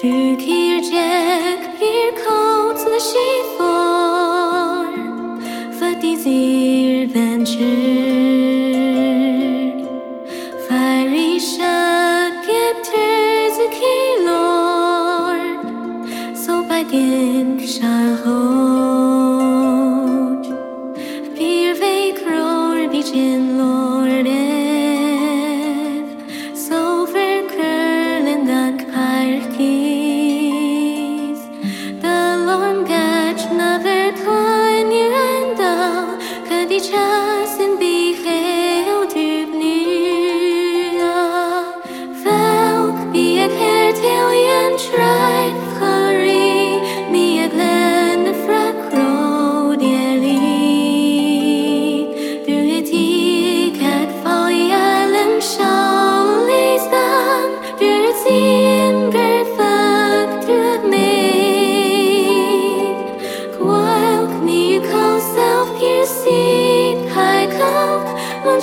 Tükhircek bir kutlu şifor Fatih zirven çır Farişa getir zikilor Sobagen şahor 着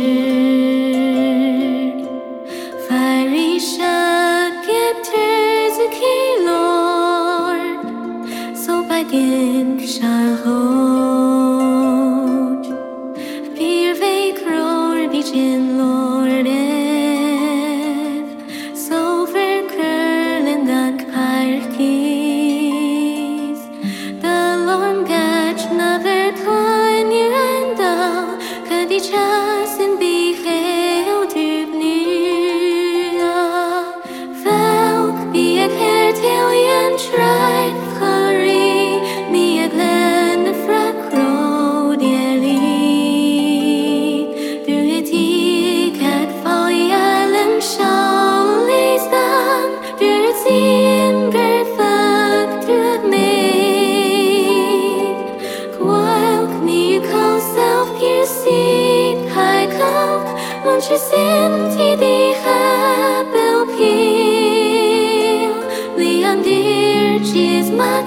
Deus. Jesus, my